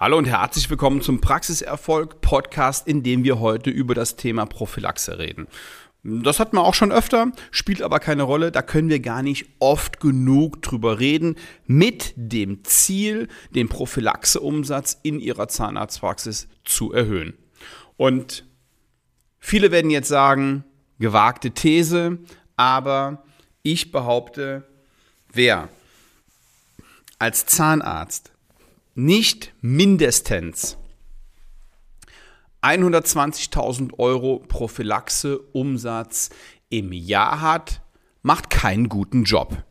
Hallo und herzlich willkommen zum Praxiserfolg Podcast, in dem wir heute über das Thema Prophylaxe reden. Das hat man auch schon öfter, spielt aber keine Rolle, da können wir gar nicht oft genug drüber reden, mit dem Ziel, den Prophylaxeumsatz in Ihrer Zahnarztpraxis zu erhöhen. Und viele werden jetzt sagen, gewagte These, aber ich behaupte, wer als Zahnarzt nicht mindestens 120.000 Euro Prophylaxe-Umsatz im Jahr hat, macht keinen guten Job.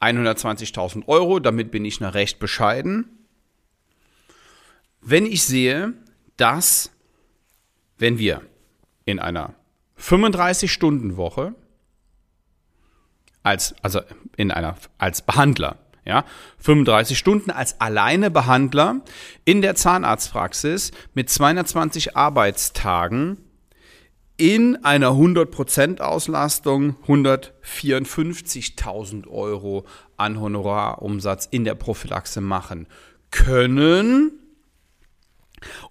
120.000 Euro, damit bin ich noch recht bescheiden. Wenn ich sehe, dass, wenn wir in einer 35-Stunden-Woche als, also in einer, als Behandler ja, 35 Stunden als alleine Behandler in der Zahnarztpraxis mit 220 Arbeitstagen in einer 100% Auslastung 154.000 Euro an Honorarumsatz in der Prophylaxe machen können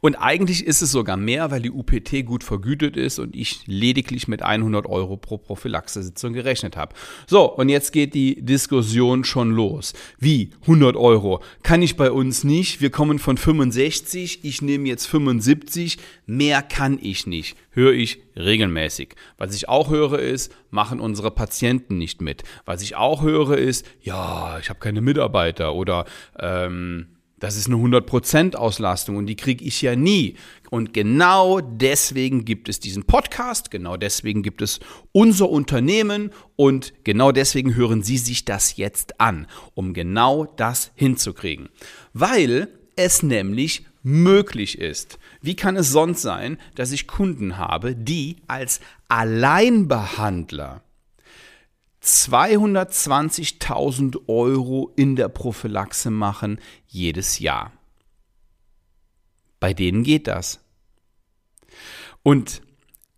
und eigentlich ist es sogar mehr, weil die UPT gut vergütet ist und ich lediglich mit 100 Euro pro Prophylaxe-Sitzung gerechnet habe. So, und jetzt geht die Diskussion schon los. Wie? 100 Euro? Kann ich bei uns nicht. Wir kommen von 65, ich nehme jetzt 75. Mehr kann ich nicht. Höre ich regelmäßig. Was ich auch höre ist, machen unsere Patienten nicht mit. Was ich auch höre ist, ja, ich habe keine Mitarbeiter oder ähm, das ist eine 100% Auslastung und die kriege ich ja nie. Und genau deswegen gibt es diesen Podcast, genau deswegen gibt es unser Unternehmen und genau deswegen hören Sie sich das jetzt an, um genau das hinzukriegen. Weil es nämlich möglich ist. Wie kann es sonst sein, dass ich Kunden habe, die als Alleinbehandler 220.000 Euro in der Prophylaxe machen jedes Jahr. Bei denen geht das. Und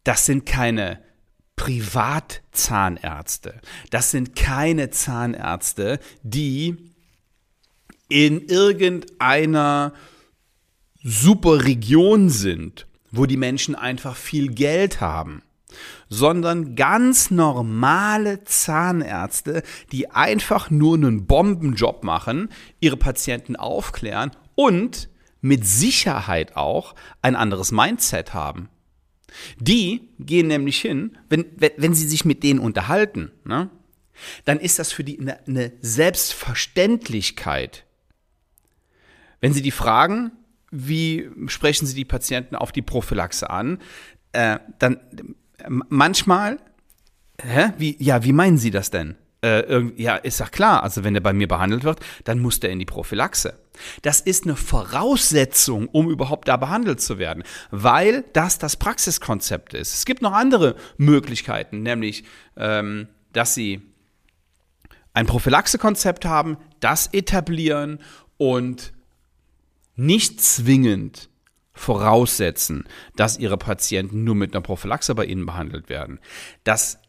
das sind keine Privatzahnärzte. Das sind keine Zahnärzte, die in irgendeiner super Region sind, wo die Menschen einfach viel Geld haben sondern ganz normale Zahnärzte, die einfach nur einen Bombenjob machen, ihre Patienten aufklären und mit Sicherheit auch ein anderes Mindset haben. Die gehen nämlich hin, wenn, wenn sie sich mit denen unterhalten, ne, dann ist das für die eine, Selbstverständlichkeit. Wenn sie die fragen, wie sprechen sie die Patienten auf die Prophylaxe an, äh, dann manchmal, hä? Wie, ja, wie meinen Sie das denn? Äh, ja, ist doch klar, also wenn er bei mir behandelt wird, dann muss der in die Prophylaxe. Das ist eine Voraussetzung, um überhaupt da behandelt zu werden, weil das das Praxiskonzept ist. Es gibt noch andere Möglichkeiten, nämlich, ähm, dass Sie ein Prophylaxekonzept haben, das etablieren und nicht zwingend voraussetzen, dass ihre Patienten nur mit einer Prophylaxe bei ihnen behandelt werden. Das,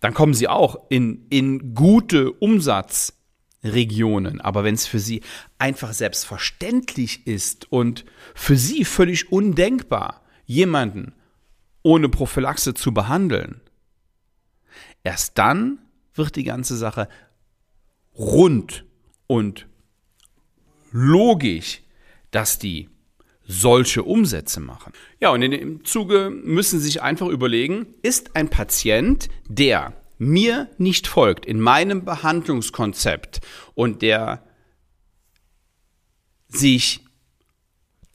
dann kommen sie auch in, in gute Umsatzregionen. Aber wenn es für sie einfach selbstverständlich ist und für sie völlig undenkbar, jemanden ohne Prophylaxe zu behandeln, erst dann wird die ganze Sache rund und logisch, dass die solche Umsätze machen. Ja, und in dem Zuge müssen Sie sich einfach überlegen, ist ein Patient, der mir nicht folgt in meinem Behandlungskonzept und der sich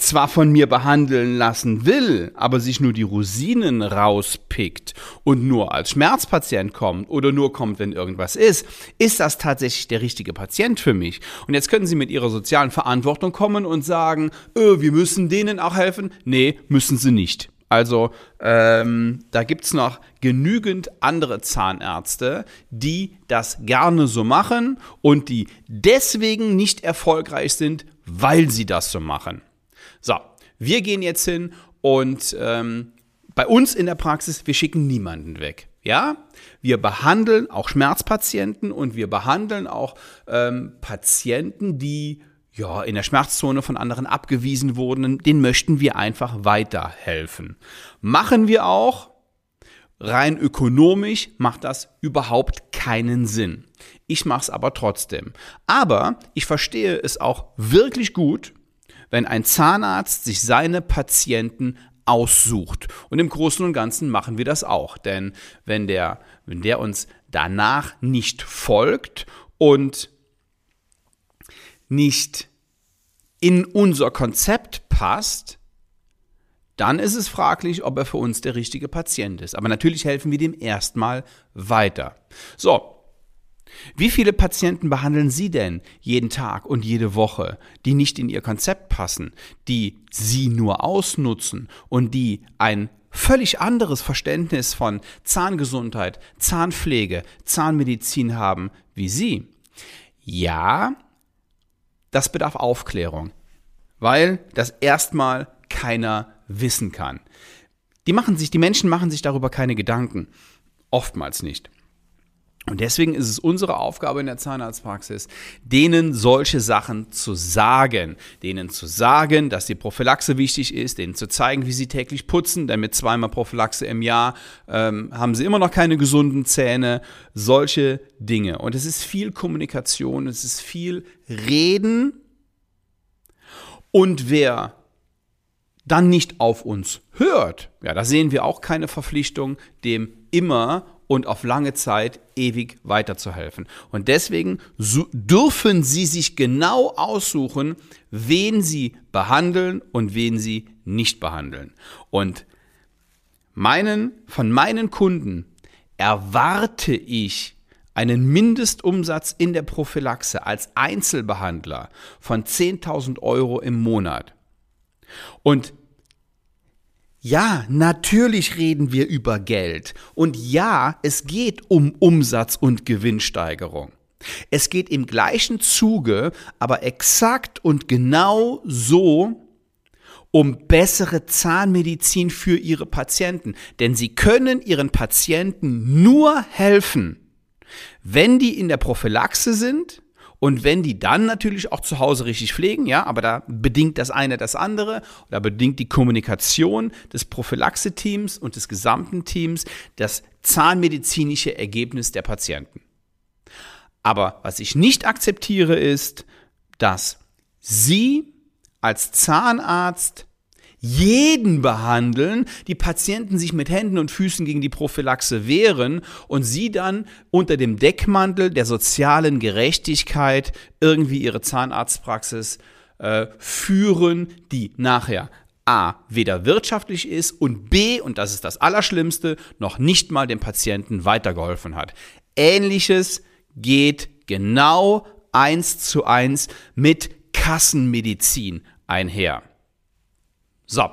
zwar von mir behandeln lassen will, aber sich nur die Rosinen rauspickt und nur als Schmerzpatient kommt oder nur kommt, wenn irgendwas ist, ist das tatsächlich der richtige Patient für mich? Und jetzt können Sie mit Ihrer sozialen Verantwortung kommen und sagen, öh, wir müssen denen auch helfen. Nee, müssen Sie nicht. Also ähm, da es noch genügend andere Zahnärzte, die das gerne so machen und die deswegen nicht erfolgreich sind, weil sie das so machen. So, wir gehen jetzt hin und ähm, bei uns in der Praxis, wir schicken niemanden weg. Ja, wir behandeln auch Schmerzpatienten und wir behandeln auch ähm, Patienten, die ja, in der Schmerzzone von anderen abgewiesen wurden, den möchten wir einfach weiterhelfen. Machen wir auch. Rein ökonomisch macht das überhaupt keinen Sinn. Ich mache es aber trotzdem. Aber ich verstehe es auch wirklich gut, wenn ein Zahnarzt sich seine Patienten aussucht. Und im Großen und Ganzen machen wir das auch. Denn wenn der, wenn der uns danach nicht folgt und nicht in unser Konzept passt, dann ist es fraglich, ob er für uns der richtige Patient ist. Aber natürlich helfen wir dem erstmal weiter. So. Wie viele Patienten behandeln Sie denn jeden Tag und jede Woche, die nicht in Ihr Konzept passen, die Sie nur ausnutzen und die ein völlig anderes Verständnis von Zahngesundheit, Zahnpflege, Zahnmedizin haben wie Sie? Ja, das bedarf Aufklärung, weil das erstmal keiner wissen kann. Die machen sich, die Menschen machen sich darüber keine Gedanken. Oftmals nicht. Und deswegen ist es unsere Aufgabe in der Zahnarztpraxis, denen solche Sachen zu sagen. Denen zu sagen, dass die Prophylaxe wichtig ist, denen zu zeigen, wie sie täglich putzen, denn mit zweimal Prophylaxe im Jahr ähm, haben sie immer noch keine gesunden Zähne. Solche Dinge. Und es ist viel Kommunikation, es ist viel Reden. Und wer dann nicht auf uns hört, ja, da sehen wir auch keine Verpflichtung, dem immer und auf lange Zeit ewig weiterzuhelfen. Und deswegen dürfen Sie sich genau aussuchen, wen Sie behandeln und wen Sie nicht behandeln. Und meinen, von meinen Kunden erwarte ich einen Mindestumsatz in der Prophylaxe als Einzelbehandler von 10.000 Euro im Monat. Und ja, natürlich reden wir über Geld. Und ja, es geht um Umsatz und Gewinnsteigerung. Es geht im gleichen Zuge, aber exakt und genau so um bessere Zahnmedizin für ihre Patienten. Denn sie können ihren Patienten nur helfen, wenn die in der Prophylaxe sind und wenn die dann natürlich auch zu Hause richtig pflegen, ja, aber da bedingt das eine das andere, da bedingt die Kommunikation des Prophylaxe-Teams und des gesamten Teams das zahnmedizinische Ergebnis der Patienten. Aber was ich nicht akzeptiere ist, dass Sie als Zahnarzt jeden behandeln, die Patienten sich mit Händen und Füßen gegen die Prophylaxe wehren und sie dann unter dem Deckmantel der sozialen Gerechtigkeit irgendwie ihre Zahnarztpraxis äh, führen, die nachher A, weder wirtschaftlich ist und B, und das ist das Allerschlimmste, noch nicht mal dem Patienten weitergeholfen hat. Ähnliches geht genau eins zu eins mit Kassenmedizin einher. So.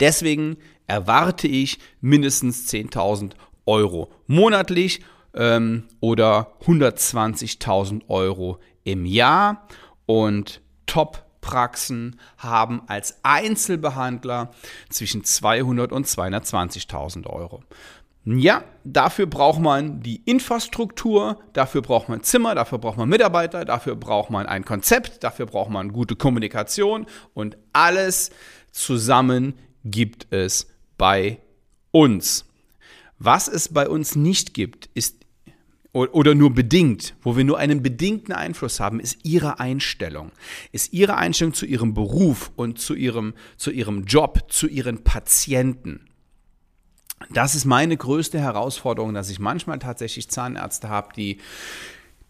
Deswegen erwarte ich mindestens 10.000 Euro monatlich ähm, oder 120.000 Euro im Jahr. Und Top-Praxen haben als Einzelbehandler zwischen 200 und 220.000 Euro. Ja, dafür braucht man die Infrastruktur, dafür braucht man Zimmer, dafür braucht man Mitarbeiter, dafür braucht man ein Konzept, dafür braucht man gute Kommunikation und alles zusammen gibt es bei uns. Was es bei uns nicht gibt, ist oder nur bedingt, wo wir nur einen bedingten Einfluss haben, ist ihre Einstellung. Ist ihre Einstellung zu ihrem Beruf und zu ihrem, zu ihrem Job, zu ihren Patienten. Das ist meine größte Herausforderung, dass ich manchmal tatsächlich Zahnärzte habe, die,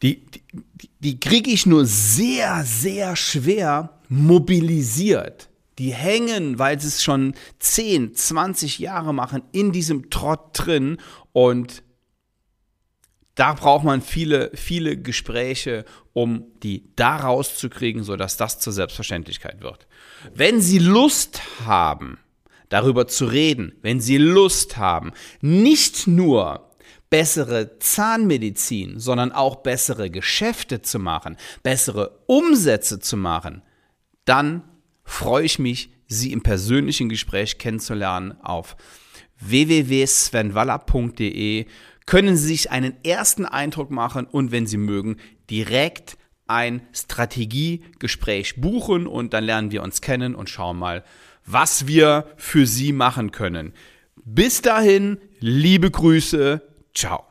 die, die, die kriege ich nur sehr, sehr schwer mobilisiert. Die hängen, weil sie es schon 10, 20 Jahre machen, in diesem Trott drin und da braucht man viele, viele Gespräche, um die da rauszukriegen, sodass das zur Selbstverständlichkeit wird. Wenn Sie Lust haben, darüber zu reden, wenn Sie Lust haben, nicht nur bessere Zahnmedizin, sondern auch bessere Geschäfte zu machen, bessere Umsätze zu machen, dann freue ich mich, Sie im persönlichen Gespräch kennenzulernen auf www.svenwaller.de können Sie sich einen ersten Eindruck machen und wenn Sie mögen, direkt ein Strategiegespräch buchen und dann lernen wir uns kennen und schauen mal, was wir für Sie machen können. Bis dahin, liebe Grüße, ciao.